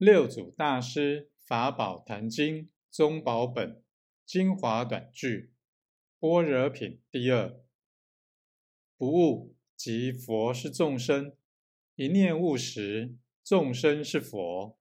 六祖大师法宝坛经宗宝本精华短句般若品第二。不悟即佛是众生，一念悟时，众生是佛。